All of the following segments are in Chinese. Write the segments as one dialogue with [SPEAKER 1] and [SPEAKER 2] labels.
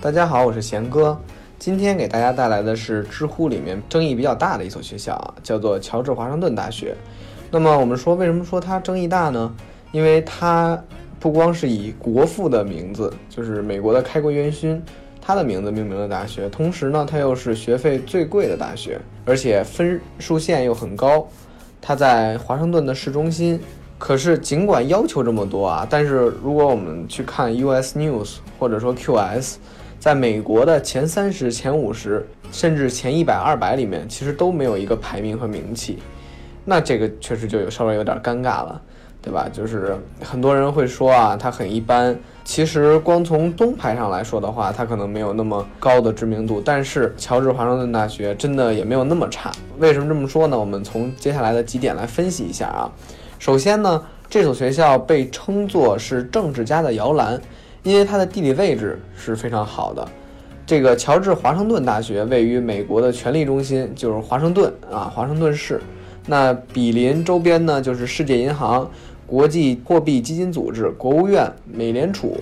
[SPEAKER 1] 大家好，我是贤哥。今天给大家带来的是知乎里面争议比较大的一所学校啊，叫做乔治华盛顿大学。那么我们说，为什么说它争议大呢？因为它不光是以国父的名字，就是美国的开国元勋，他的名字命名的大学，同时呢，它又是学费最贵的大学，而且分数线又很高。它在华盛顿的市中心。可是尽管要求这么多啊，但是如果我们去看 US News 或者说 QS。在美国的前三十、前五十，甚至前一百、二百里面，其实都没有一个排名和名气，那这个确实就有稍微有点尴尬了，对吧？就是很多人会说啊，它很一般。其实光从东排上来说的话，它可能没有那么高的知名度，但是乔治华盛顿大学真的也没有那么差。为什么这么说呢？我们从接下来的几点来分析一下啊。首先呢，这所学校被称作是政治家的摇篮。因为它的地理位置是非常好的，这个乔治华盛顿大学位于美国的权力中心，就是华盛顿啊，华盛顿市。那比邻周边呢，就是世界银行、国际货币基金组织、国务院、美联储。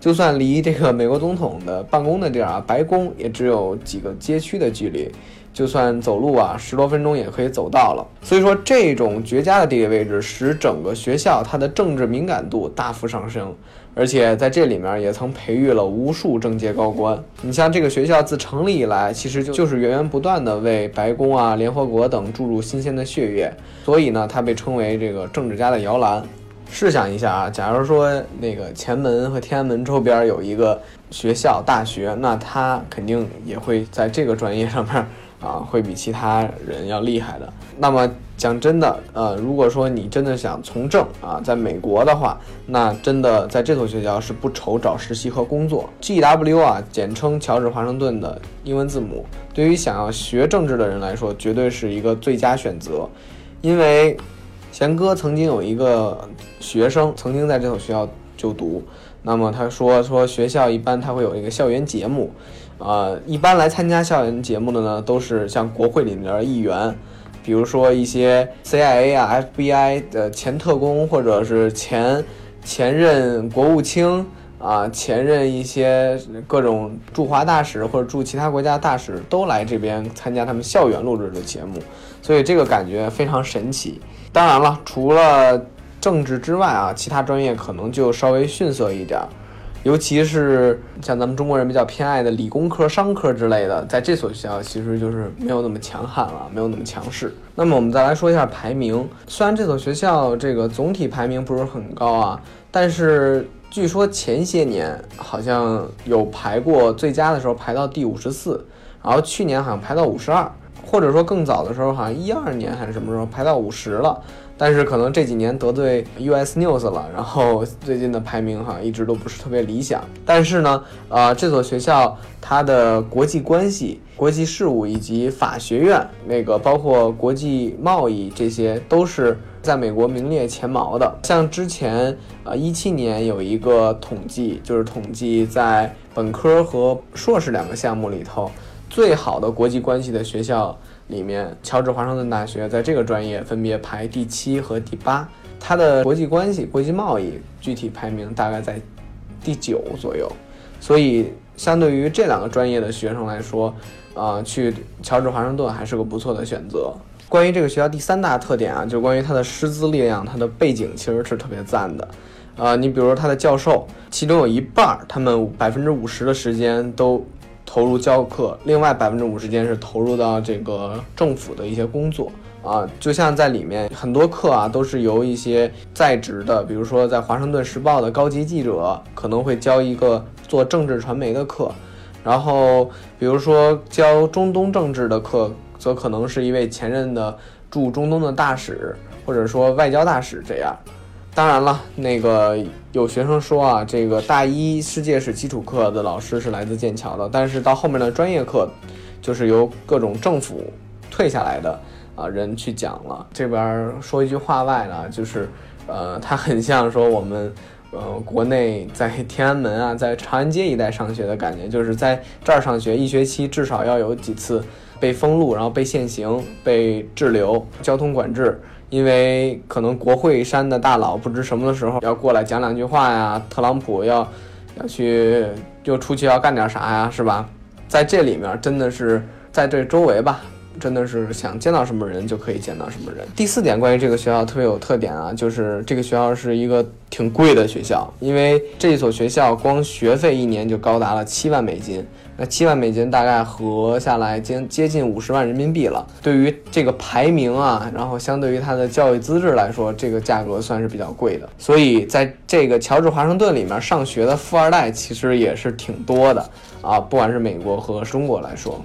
[SPEAKER 1] 就算离这个美国总统的办公的地儿啊，白宫也只有几个街区的距离。就算走路啊，十多分钟也可以走到了。所以说，这种绝佳的地理位置使整个学校它的政治敏感度大幅上升，而且在这里面也曾培育了无数政界高官。你像这个学校自成立以来，其实就就是源源不断的为白宫啊、联合国等注入新鲜的血液，所以呢，它被称为这个政治家的摇篮。试想一下啊，假如说那个前门和天安门周边有一个学校大学，那它肯定也会在这个专业上面。啊，会比其他人要厉害的。那么讲真的，呃，如果说你真的想从政啊，在美国的话，那真的在这所学校是不愁找实习和工作。G W 啊，简称乔治华盛顿的英文字母，对于想要学政治的人来说，绝对是一个最佳选择。因为贤哥曾经有一个学生曾经在这所学校就读，那么他说说学校一般他会有一个校园节目。呃，一般来参加校园节目的呢，都是像国会里面的议员，比如说一些 CIA 啊、FBI 的前特工，或者是前前任国务卿啊、前任一些各种驻华大使或者驻其他国家大使都来这边参加他们校园录制的节目，所以这个感觉非常神奇。当然了，除了政治之外啊，其他专业可能就稍微逊色一点。尤其是像咱们中国人比较偏爱的理工科、商科之类的，在这所学校其实就是没有那么强悍了，没有那么强势。那么我们再来说一下排名，虽然这所学校这个总体排名不是很高啊，但是据说前些年好像有排过最佳的时候排到第五十四，然后去年好像排到五十二，或者说更早的时候好像一二年还是什么时候排到五十了。但是可能这几年得罪 US News 了，然后最近的排名哈一直都不是特别理想。但是呢，呃，这所学校它的国际关系、国际事务以及法学院，那个包括国际贸易这些，都是在美国名列前茅的。像之前呃一七年有一个统计，就是统计在本科和硕士两个项目里头最好的国际关系的学校。里面，乔治华盛顿大学在这个专业分别排第七和第八，它的国际关系、国际贸易具体排名大概在第九左右，所以相对于这两个专业的学生来说，啊，去乔治华盛顿还是个不错的选择。关于这个学校第三大特点啊，就关于它的师资力量，它的背景其实是特别赞的，啊，你比如说它的教授，其中有一半儿，他们百分之五十的时间都。投入教课，另外百分之五十间是投入到这个政府的一些工作啊，就像在里面很多课啊，都是由一些在职的，比如说在华盛顿时报的高级记者可能会教一个做政治传媒的课，然后比如说教中东政治的课，则可能是一位前任的驻中东的大使，或者说外交大使这样。当然了，那个有学生说啊，这个大一世界史基础课的老师是来自剑桥的，但是到后面的专业课，就是由各种政府退下来的啊人去讲了。这边说一句话外呢，就是，呃，他很像说我们，呃，国内在天安门啊，在长安街一带上学的感觉，就是在这儿上学一学期至少要有几次被封路，然后被限行、被滞留、交通管制。因为可能国会山的大佬不知什么的时候要过来讲两句话呀，特朗普要要去又出去要干点啥呀，是吧？在这里面真的是在这周围吧。真的是想见到什么人就可以见到什么人。第四点，关于这个学校特别有特点啊，就是这个学校是一个挺贵的学校，因为这所学校光学费一年就高达了七万美金，那七万美金大概合下来接接近五十万人民币了。对于这个排名啊，然后相对于它的教育资质来说，这个价格算是比较贵的。所以在这个乔治华盛顿里面上学的富二代其实也是挺多的啊，不管是美国和中国来说。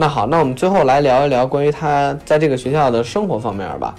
[SPEAKER 1] 那好，那我们最后来聊一聊关于他在这个学校的生活方面吧。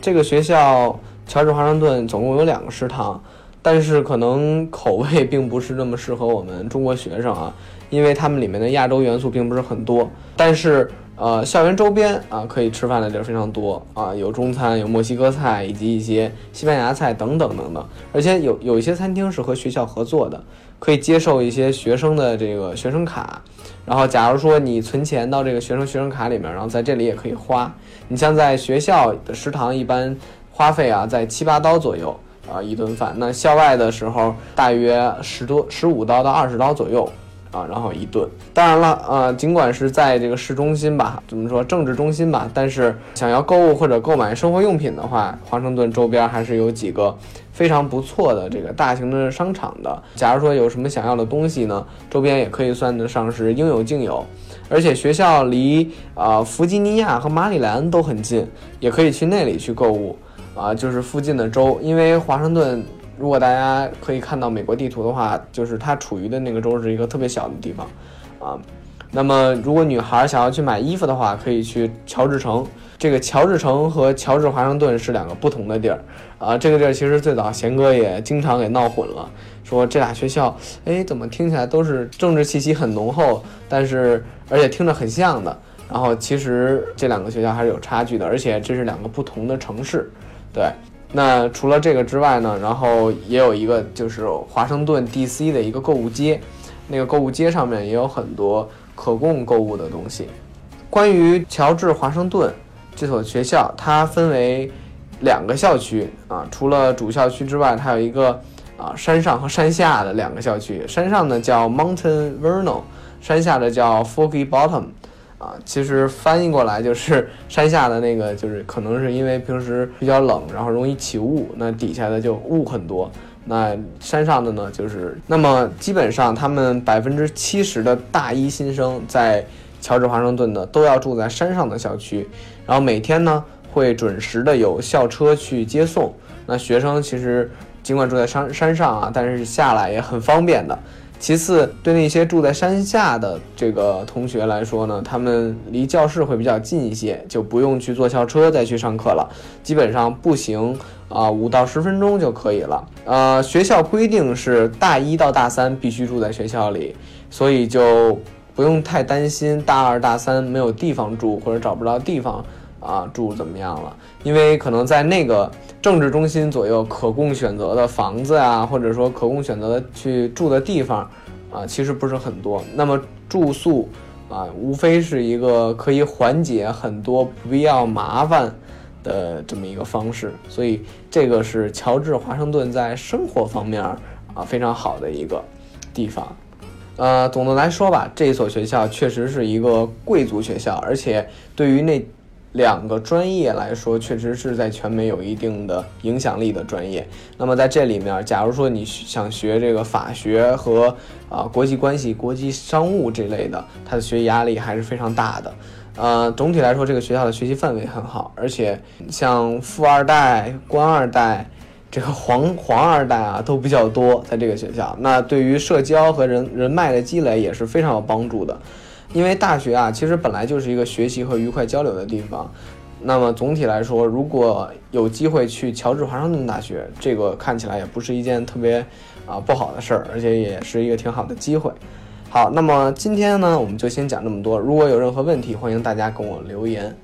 [SPEAKER 1] 这个学校乔治华盛顿总共有两个食堂，但是可能口味并不是那么适合我们中国学生啊，因为他们里面的亚洲元素并不是很多。但是呃，校园周边啊可以吃饭的地儿非常多啊，有中餐，有墨西哥菜，以及一些西班牙菜等等等等。而且有有一些餐厅是和学校合作的，可以接受一些学生的这个学生卡。然后，假如说你存钱到这个学生学生卡里面，然后在这里也可以花。你像在学校的食堂，一般花费啊在七八刀左右啊一顿饭。那校外的时候，大约十多十五刀到二十刀左右。啊，然后一顿。当然了，呃，尽管是在这个市中心吧，怎么说政治中心吧，但是想要购物或者购买生活用品的话，华盛顿周边还是有几个非常不错的这个大型的商场的。假如说有什么想要的东西呢，周边也可以算得上是应有尽有。而且学校离啊弗吉尼亚和马里兰都很近，也可以去那里去购物。啊，就是附近的州，因为华盛顿。如果大家可以看到美国地图的话，就是它处于的那个州是一个特别小的地方，啊，那么如果女孩想要去买衣服的话，可以去乔治城。这个乔治城和乔治华盛顿是两个不同的地儿，啊，这个地儿其实最早贤哥也经常给闹混了，说这俩学校，哎，怎么听起来都是政治气息很浓厚，但是而且听着很像的，然后其实这两个学校还是有差距的，而且这是两个不同的城市，对。那除了这个之外呢，然后也有一个就是华盛顿 D.C. 的一个购物街，那个购物街上面也有很多可供购物的东西。关于乔治华盛顿这所学校，它分为两个校区啊，除了主校区之外，它有一个啊山上和山下的两个校区，山上呢叫 Mountain Vernon，山下的叫 Foggy Bottom。啊，其实翻译过来就是山下的那个，就是可能是因为平时比较冷，然后容易起雾，那底下的就雾很多。那山上的呢，就是那么基本上他们百分之七十的大一新生在乔治华盛顿的都要住在山上的校区，然后每天呢会准时的有校车去接送。那学生其实尽管住在山山上啊，但是下来也很方便的。其次，对那些住在山下的这个同学来说呢，他们离教室会比较近一些，就不用去坐校车再去上课了，基本上步行啊五到十分钟就可以了。呃，学校规定是大一到大三必须住在学校里，所以就不用太担心大二大三没有地方住或者找不到地方啊住怎么样了，因为可能在那个。政治中心左右可供选择的房子啊，或者说可供选择的去住的地方，啊，其实不是很多。那么住宿啊，无非是一个可以缓解很多不必要麻烦的这么一个方式。所以这个是乔治华盛顿在生活方面啊非常好的一个地方。呃，总的来说吧，这所学校确实是一个贵族学校，而且对于那。两个专业来说，确实是在全美有一定的影响力的专业。那么在这里面，假如说你想学这个法学和啊国际关系、国际商务这类的，它的学习压力还是非常大的。呃，总体来说，这个学校的学习氛围很好，而且像富二代、官二代、这个皇皇二代啊都比较多，在这个学校。那对于社交和人人脉的积累也是非常有帮助的。因为大学啊，其实本来就是一个学习和愉快交流的地方。那么总体来说，如果有机会去乔治华盛顿大学，这个看起来也不是一件特别啊不好的事儿，而且也是一个挺好的机会。好，那么今天呢，我们就先讲这么多。如果有任何问题，欢迎大家跟我留言。